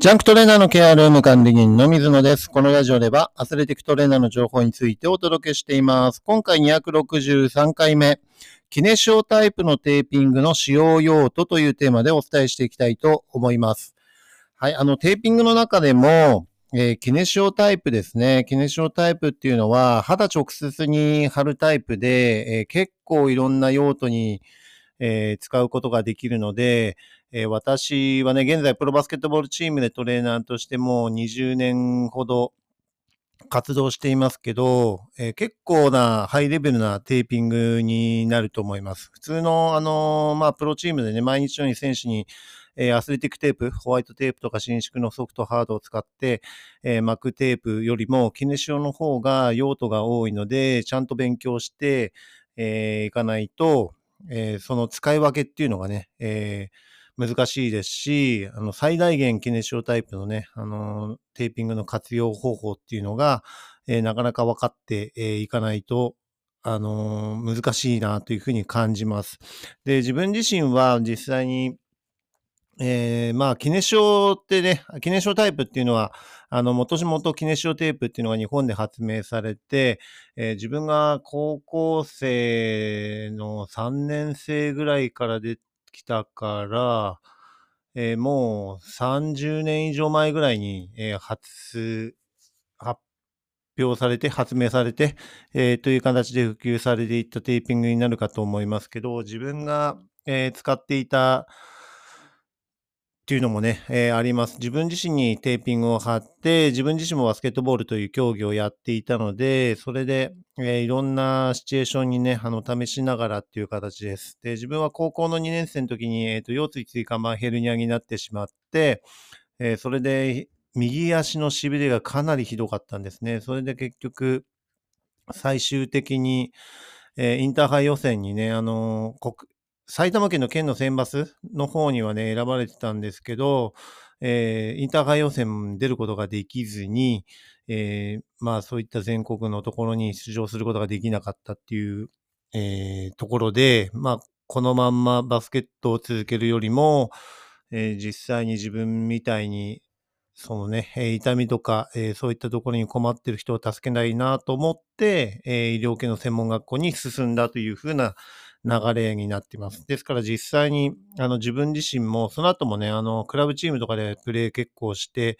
ジャンクトレーナーのケアルーム管理人の水野です。このラジオではアスレティックトレーナーの情報についてお届けしています。今回263回目、キネシオタイプのテーピングの使用用途というテーマでお伝えしていきたいと思います。はい、あのテーピングの中でも、えーキネシオタイプですね。キネシオタイプっていうのは肌直接に貼るタイプで、えー結構いろんな用途に、えー使うことができるので、えー私はね、現在プロバスケットボールチームでトレーナーとしてもう20年ほど活動していますけど、えー結構なハイレベルなテーピングになると思います。普通の、あのーまあ、プロチームでね、毎日のように選手に、えーアスレティックテープ、ホワイトテープとか伸縮のソフトハードを使って、えー巻くテープよりも、キネシオの方が用途が多いので、ちゃんと勉強して、えいかないと、えその使い分けっていうのがね、えー難しいですし、あの、最大限キネシオタイプのね、あの、テーピングの活用方法っていうのが、えーなかなか分かって、えーいかないと、あのー難しいなというふうに感じます。で、自分自身は実際に、えーまあ、キネシオってね、キネシオタイプっていうのは、あの、もともとキネシオテープっていうのが日本で発明されて、えー自分が高校生の3年生ぐらいから出てきたから、えーもう30年以上前ぐらいに、えー発、発表されて、発明されて、えーという形で普及されていったテーピングになるかと思いますけど、自分が、えー使っていたっていうのもね、えーあります。自分自身にテーピングを貼って、自分自身もバスケットボールという競技をやっていたので、それで、えーいろんなシチュエーションにね、あの、試しながらっていう形です。で、自分は高校の2年生の時に、えっ、と、腰椎椎間板ヘルニアになってしまって、えそれで、右足の痺れがかなりひどかったんですね。それで結局、最終的に、えーインターハイ予選にね、あのー埼玉県の県の選抜の方にはね、選ばれてたんですけど、えーインターハイ予選出ることができずに、えーまあそういった全国のところに出場することができなかったっていう、えーところで、まあこのまんまバスケットを続けるよりも、えー実際に自分みたいにそのね、痛みとか、えーそういったところに困ってる人を助けないなと思って、えー医療系の専門学校に進んだというふうな流れになっています。ですから実際に、あの自分自身も、その後もね、あの、クラブチームとかでプレー結構して、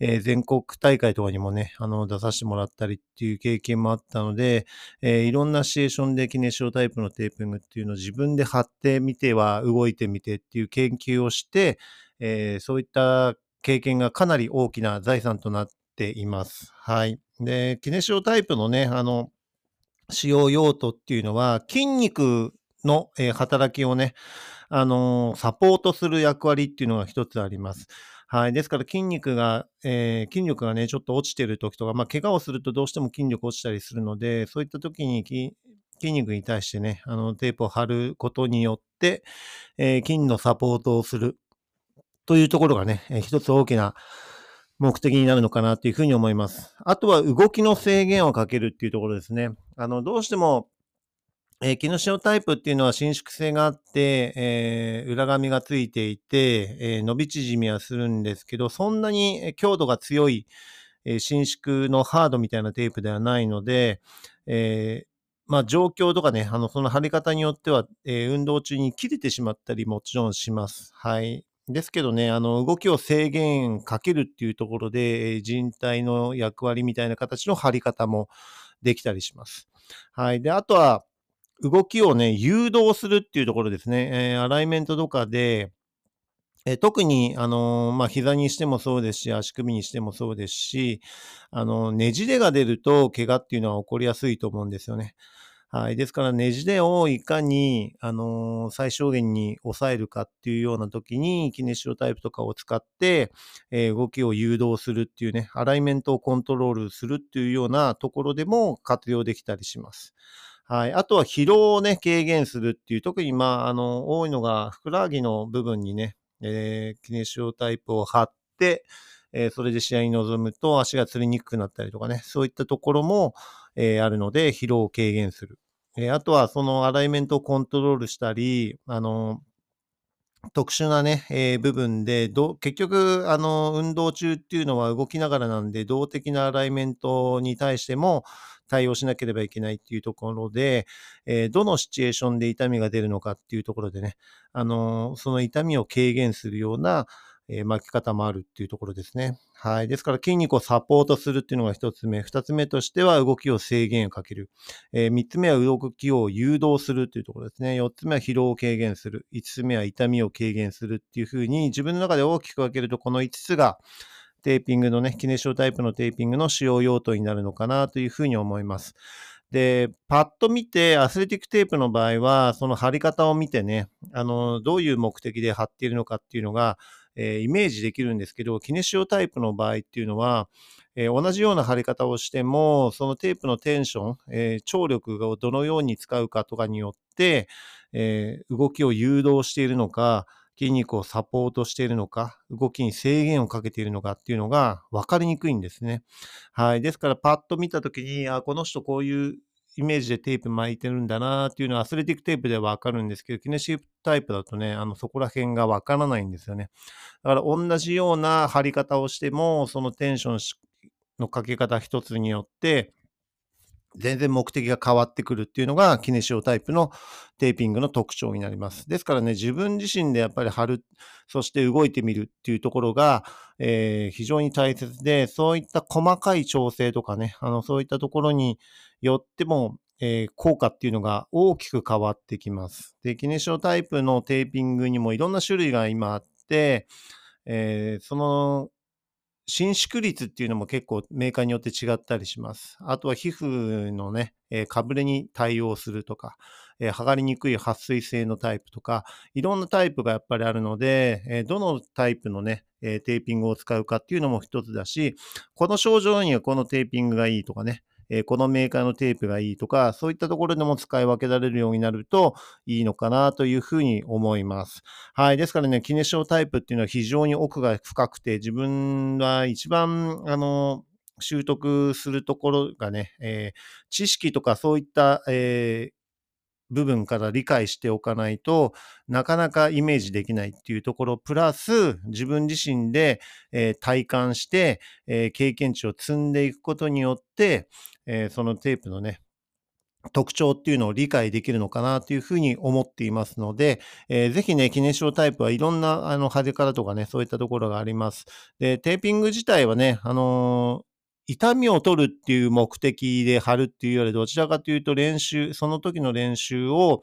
えー全国大会とかにもね、あの、出させてもらったりっていう経験もあったので、えーいろんなシチュエーションでキネシオタイプのテーピングっていうのを自分で貼ってみては動いてみてっていう研究をして、えーそういった経験がかなり大きな財産となっています。はい。で、キネシオタイプのね、あの、使用用途っていうのは、筋肉の、え働きをね、あのサポートする役割っていうのが一つあります。はい。ですから筋肉が、えー筋力がね、ちょっと落ちてる時とか、まあ、怪我をするとどうしても筋力落ちたりするので、そういった時に筋肉に対してね、あの、テープを貼ることによって、えー筋のサポートをするというところがね、えー一つ大きな目的になるのかなというふうに思います。あとは動きの制限をかけるっていうところですね。あの、どうしても、えー、キノシオタイプっていうのは伸縮性があって、えー裏紙がついていて、えー伸び縮みはするんですけど、そんなに強度が強い、えー伸縮のハードみたいなテープではないので、えーまあ状況とかね、あの、その貼り方によっては、えー運動中に切れてしまったりもちろんします。はい。ですけどね、あの、動きを制限かけるっていうところで、人体の役割みたいな形の貼り方もできたりします。はい。で、あとは、動きをね、誘導するっていうところですね。えーアライメントとかで、えー特に、あのーまあ、膝にしてもそうですし、足首にしてもそうですし、あの、ねじれが出ると、怪我っていうのは起こりやすいと思うんですよね。はい。ですから、ねじれをいかに、あのー最小限に抑えるかっていうような時に、キネシオタイプとかを使って、えー動きを誘導するっていうね、アライメントをコントロールするっていうようなところでも活用できたりします。はい。あとは疲労をね、軽減するっていう、特にまあ、あの、多いのが、ふくらはぎの部分にね、えーキネシオタイプを貼って、えーそれで試合に臨むと足がつりにくくなったりとかね、そういったところも、えーあるので、疲労を軽減する。えーあとは、そのアライメントをコントロールしたり、あの、特殊なね、えー部分で、ど結局、あの、運動中っていうのは動きながらなんで、動的なアライメントに対しても対応しなければいけないっていうところで、えーどのシチュエーションで痛みが出るのかっていうところでね、あの、その痛みを軽減するような、え巻き方もあるっていうところですね。はい。ですから筋肉をサポートするっていうのが一つ目。二つ目としては動きを制限をかける。えー三つ目は動きを誘導するっていうところですね。四つ目は疲労を軽減する。五つ目は痛みを軽減するっていうふうに自分の中で大きく分けるとこの五つがテーピングのね、キネシオタイプのテーピングの使用用途になるのかなというふうに思います。で、パッと見て、アスレティックテープの場合は、その貼り方を見てね、あの、どういう目的で貼っているのかっていうのが、えーイメージできるんですけど、キネシオタイプの場合っていうのは、えー同じような貼り方をしても、そのテープのテンション、えー張力をどのように使うかとかによって、えー動きを誘導しているのか、筋肉をサポートしているのか、動きに制限をかけているのかっていうのが分かりにくいんですね。はい。ですから、パッと見たときに、あ、この人こういうイメージでテープ巻いてるんだなっていうのはアスレティックテープでは分かるんですけど、キネシータイプだとね、あの、そこら辺がわからないんですよね。だから同じような貼り方をしても、そのテンションのかけ方一つによって、全然目的が変わってくるっていうのがキネシオタイプのテーピングの特徴になります。ですからね、自分自身でやっぱり貼る、そして動いてみるっていうところが、えー非常に大切で、そういった細かい調整とかね、あの、そういったところによっても、えー効果っていうのが大きく変わってきます。で、キネシオタイプのテーピングにもいろんな種類が今あって、えーその伸縮率っていうのも結構メーカーによって違ったりします。あとは皮膚のね、えーかぶれに対応するとか、えー剥がれにくい撥水性のタイプとか、いろんなタイプがやっぱりあるので、えーどのタイプのね、えテーピングを使うかっていうのも一つだし、この症状にはこのテーピングがいいとかね、えこのメーカーのテープがいいとか、そういったところでも使い分けられるようになるといいのかなというふうに思います。はい。ですからね、キネシオタイプっていうのは非常に奥が深くて、自分は一番、あの、習得するところがね、えー知識とかそういった、えー部分から理解しておかないとなかなかイメージできないっていうところプラス自分自身で、えー体感して、えー経験値を積んでいくことによって、えーそのテープのね特徴っていうのを理解できるのかなというふうに思っていますので、えーぜひね、キネシオタイプはいろんなあの派手からとかね、そういったところがあります。で、テーピング自体はね、あのー痛みを取るっていう目的で貼るっていうより、どちらかというと練習、その時の練習を、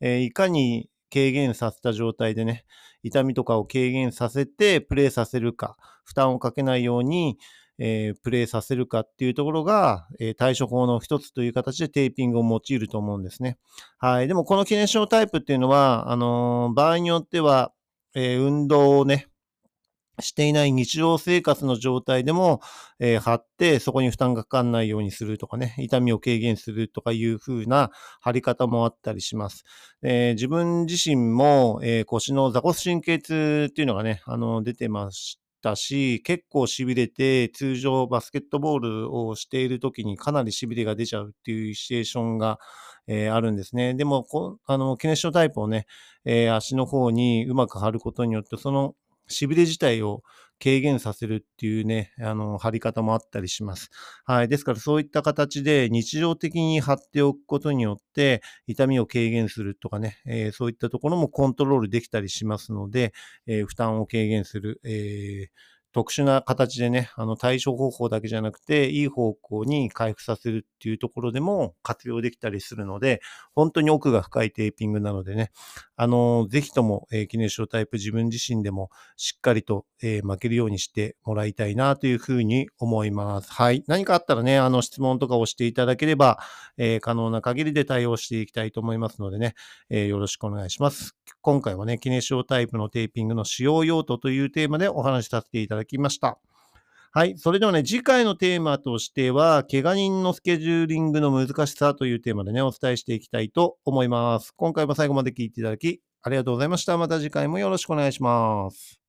えーいかに軽減させた状態でね、痛みとかを軽減させてプレイさせるか、負担をかけないように、えープレイさせるかっていうところが、えー対処法の一つという形でテーピングを用いると思うんですね。はい。でもこのキネシオタイプっていうのは、あのー場合によっては、え運動をね、していない日常生活の状態でも、えー貼って、そこに負担がかかんないようにするとかね、痛みを軽減するとかいう風な貼り方もあったりします。えー自分自身も、えー腰の座骨神経痛っていうのがね、あの、出てましたし、結構痺れて、通常バスケットボールをしている時にかなり痺れが出ちゃうっていうシチュエーションが、えーあるんですね。でも、こあの、キネシオタイプをね、えー足の方にうまく貼ることによって、その痺れ自体を軽減させるっていうね、あの、貼り方もあったりします。はい。ですからそういった形で日常的に貼っておくことによって、痛みを軽減するとかね、えーそういったところもコントロールできたりしますので、えー負担を軽減する、えー特殊な形でね、あの対処方法だけじゃなくて、いい方向に回復させるっていうところでも活用できたりするので、本当に奥が深いテーピングなのでね、あの、ぜひとも、えーキネシオタイプ自分自身でもしっかりと、えー負けるようにしてもらいたいなというふうに思います。はい。何かあったらね、あの質問とかをしていただければ、えー可能な限りで対応していきたいと思いますのでね、えーよろしくお願いします。今回はね、キネシオタイプのテーピングの使用用途というテーマでお話しさせていただきますだきました。はい。それではね、次回のテーマとしては、怪我人のスケジューリングの難しさというテーマでね、お伝えしていきたいと思います。今回も最後まで聞いていただき、ありがとうございました。また次回もよろしくお願いします。